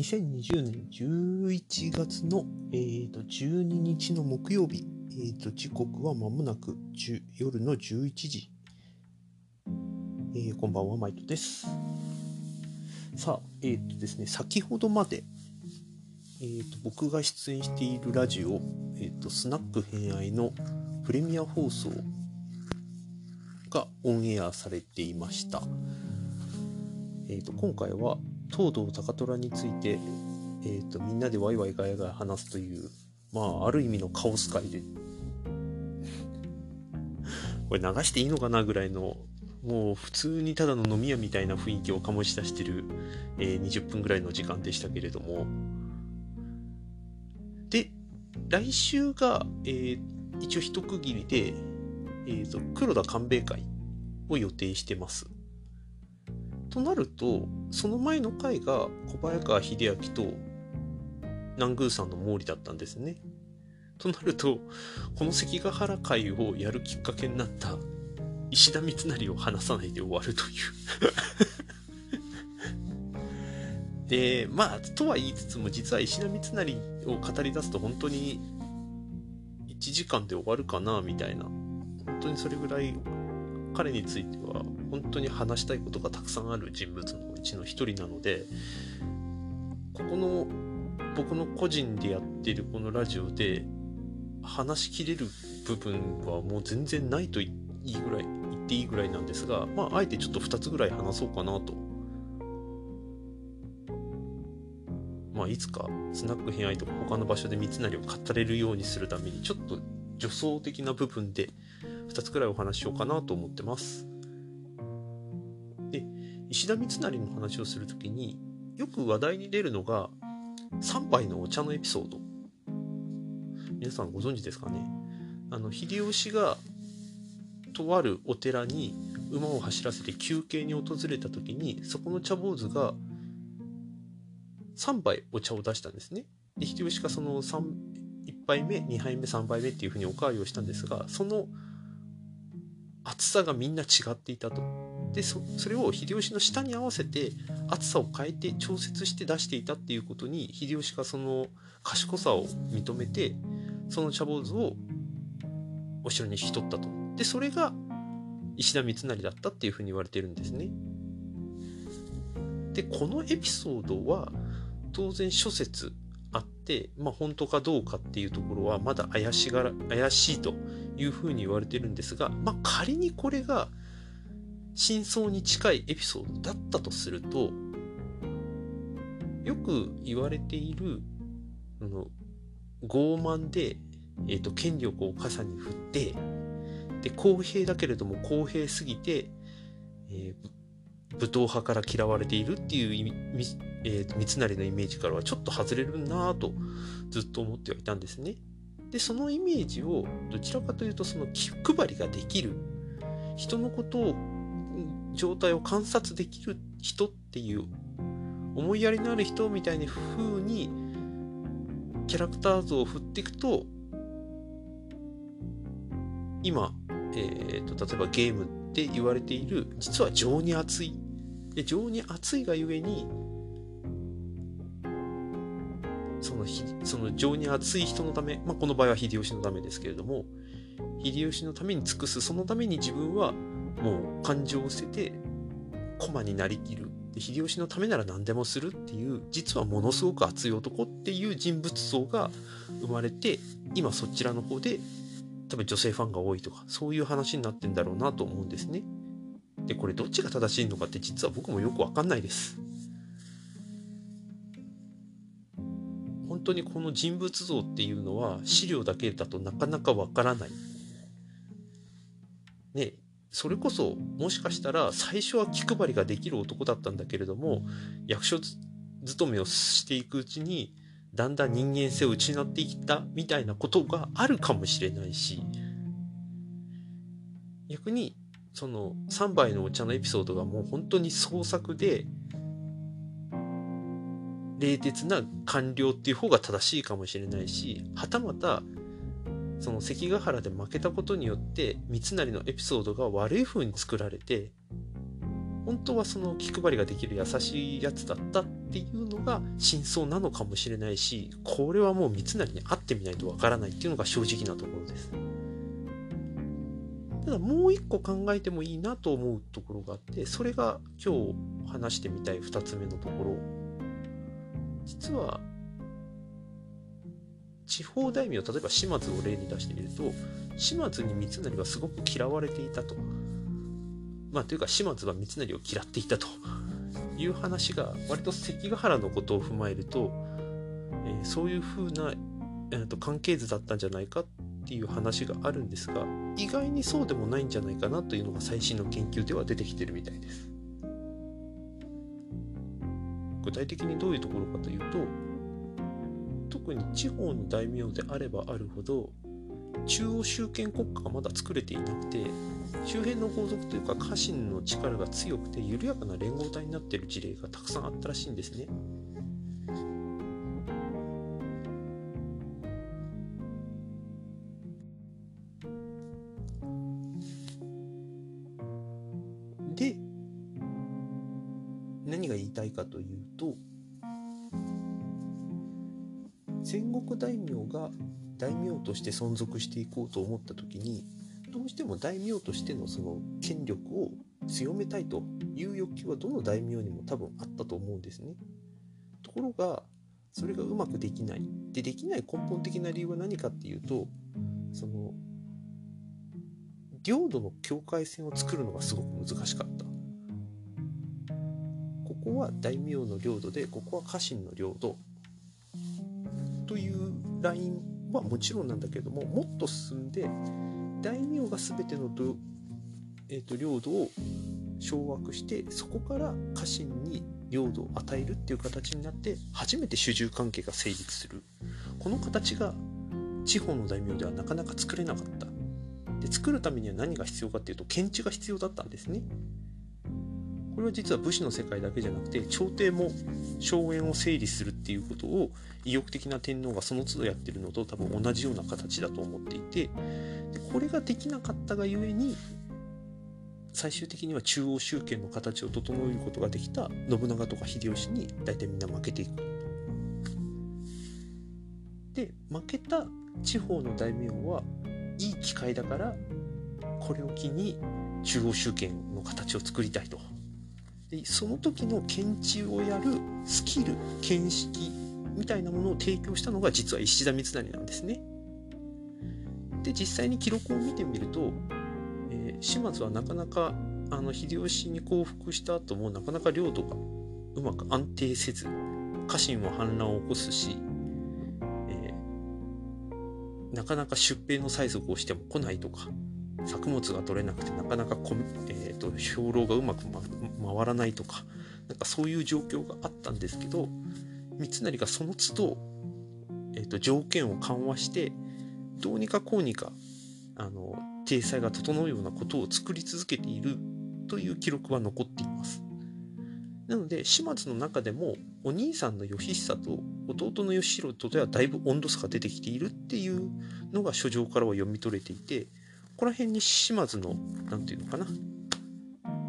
2020年11月の、えー、と12日の木曜日、えー、と時刻は間もなく夜の11時、えー、こんばんは、マイトです。さあ、えっ、ー、とですね、先ほどまで、えー、と僕が出演しているラジオ、えー、とスナック偏愛のプレミア放送がオンエアされていました。えー、と今回は東堂高虎について、えーと、みんなでワイワイガヤガヤ話すという、まあ、ある意味のカオス界で、これ流していいのかなぐらいの、もう普通にただの飲み屋みたいな雰囲気を醸し出してる、えー、20分ぐらいの時間でしたけれども、で、来週が、えー、一応一区切りで、えーと黒田官兵衛会を予定してます。となるとその前の回が小早川秀明と南宮さんの毛利だったんですね。となるとこの関ヶ原会をやるきっかけになった石田三成を話さないで終わるという でまあとは言いつつも実は石田三成を語り出すと本当に1時間で終わるかなみたいな本当にそれぐらい彼については本当に話したいことがたくさんある人物のうちの一人なのでここの僕の個人でやってるこのラジオで話しきれる部分はもう全然ないといいぐらい言っていいぐらいなんですがまああえてちょっと2つぐらい話そうかなと。まあいつかスナック偏愛とか他の場所で三成を語れるようにするためにちょっと助走的な部分で2つくらいお話しようかなと思ってます。で、石田三成の話をするときによく話題に出るのが3杯のお茶のエピソード。皆さんご存知ですかね？あの、秀吉がとあるお寺に馬を走らせて休憩に訪れた時にそこの茶坊主が3杯お茶を出したんですね。で秀吉がその3 1杯目2杯目3杯目っていうふうにおかわりをしたんですがその厚さがみんな違っていたと。でそれを秀吉の下に合わせて厚さを変えて調節して出していたっていうことに秀吉がその賢さを認めてその茶坊主をお城に引き取ったと。でそれが石田三成だったっていうふうに言われてるんですね。でこのエピソードは当然諸説あって、まあ、本当かどうかっていうところはまだ怪しがら怪しいというふうに言われてるんですが、まあ、仮にこれが真相に近いエピソードだったとするとよく言われているあの傲慢で、えーと、権力を傘に振ってで公平だけれども公平すぎて、えー、武闘派から嫌われているっていう意味、えー、三成のイメージからはちょっと外れるなぁとずっと思ってはいたんですね。でそのイメージをどちらかというとその気配りができる人のことを状態を観察できる人っていう思いやりのある人みたいな風にキャラクター像を振っていくと今、えーと、例えばゲームって言われている実は情に熱いで情に熱いがゆえにそのその情に熱い人のため、まあ、この場合は秀吉のためですけれども秀吉のために尽くすそのために自分はもう感情を捨てて駒になりきるで秀吉のためなら何でもするっていう実はものすごく熱い男っていう人物像が生まれて今そちらの方で多分女性ファンが多いとかそういう話になってんだろうなと思うんですね。でこれどっちが正しいのかって実は僕もよくわかんないです。本当にこの人物像っていうのは資料だけだとなかなかわからない。ねそれこそもしかしたら最初は気配りができる男だったんだけれども役所勤めをしていくうちにだんだん人間性を失っていったみたいなことがあるかもしれないし逆にその3杯のお茶のエピソードがもう本当に創作で冷徹な官僚っていう方が正しいかもしれないしはたまたその関ヶ原で負けたことによって三成のエピソードが悪い風に作られて本当はその気配りができる優しいやつだったっっていうのが真相なのかもしれないしこれはもう三成に会ってみないとわからないっていうのが正直なところですただもう一個考えてもいいなと思うところがあってそれが今日話してみたい2つ目のところ。実は地方大名例えば島津を例に出してみると島津に三成はすごく嫌われていたと。まあというか島津は三成を嫌っていたと。いう話が割と関ヶ原のことを踏まえると、えー、そういう風な、えーと、関係図だったんじゃないかっていう話があるんですが意外にそうでもないんじゃないかなというのが最新の研究では出てきてるみたいです。具体的にどういうところかというと特に地方の大名であればあるほど中央集権国家がまだ作れていなくて周辺の皇族というか家臣の力が強くて緩やかな連合体になっている事例がたくさんあったらしいんですね。言いたいかというと戦国大名が大名として存続していこうと思った時にどうしても大名としてのその権力を強めたいという欲求はどの大名にも多分あったと思うんですね。ところがそれがうまくできない。でできない根本的な理由は何かっていうとその領土の境界線を作るのがすごく難しかった。ここは大名の領土でここは家臣の領土。というラインはもちろんなんだけどももっと進んで大名が全てのえーと、領土を掌握してそこから家臣に領土を与えるっていう形になって初めて主従関係が成立する。この形が地方の大名ではなかなか作れなかった。で作るためには何が必要かっていうと検地が必要だったんですね。これは実は武士の世界だけじゃなくて朝廷も荘園を整理するっていうことを意欲的な天皇がその都度やってるのと多分同じような形だと思っていてでこれができなかったがゆえに最終的には中央集権の形を整えることができた信長とか秀吉に大体みんな負けていく。で負けた地方の大名はいい機会だからこれを機に中央集権の形を作りたいと。でその時の検知をやるスキル見識みたいなものを提供したのが実は石田三成なんですね。で実際に記録を見てみると、えー、島津はなかなかあの秀吉に降伏した後もなかなか領土がうまく安定せず家臣は反乱を起こすし、えー、なかなか出兵の催促をしても来ないとか作物が取れなくてなかなか、えーと、兵糧がうまく、ま、回らないとかなんかそういう状況があったんですけど三成がその都度、えーと条件を緩和してどうにかこうにかあの体裁が整うようなことを作り続けているという記録は残っています。なので島津の中でもお兄さんの義久と弟の義弘とではだいぶ温度差が出てきているっていうのが書状からは読み取れていてここら辺に島津の何て言うのかな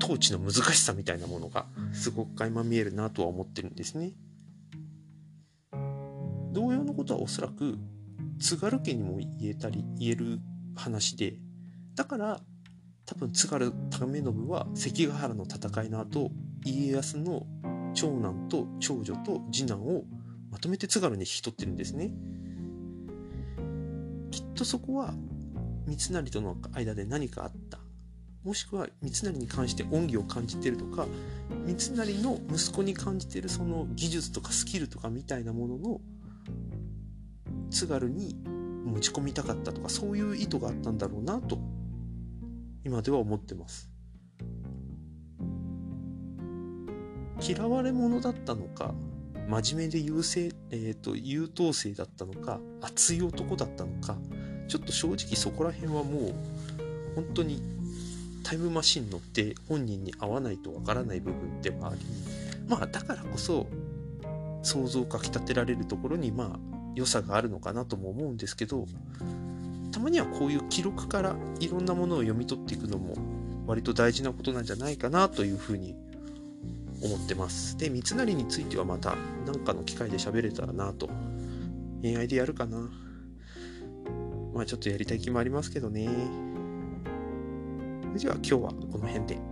統治の難しさみたいなものがすごく垣間見えるなとは思ってるんですね。同様のことはおそらく津軽家にも言えたり言える話でだから多分津軽為信は関ヶ原の戦いの後家康の長男と長女と次男をまとめて津軽に引き取ってるんですね。きっとそこは三成との間で何かあったもしくは三成に関して恩義を感じてるとか三成の息子に感じてるその技術とかスキルとかみたいなものの津軽に持ち込みたかったとかそういう意図があったんだろうなと今では思ってます。嫌われ者だったのか真面目で優勢、えーと、優等生だったのか熱い男だったのかちょっと正直そこら辺はもう本当にタイムマシン乗って本人に合わないとわからない部分ではありまあだからこそ想像をかきたてられるところにまあ良さがあるのかなとも思うんですけどたまにはこういう記録からいろんなものを読み取っていくのも割と大事なことなんじゃないかなというふうに思ってます。で、三成についてはまた何かの機会で喋れたらなと。AI でやるかな。まあちょっとやりたい気もありますけどね。それでは今日はこの辺で。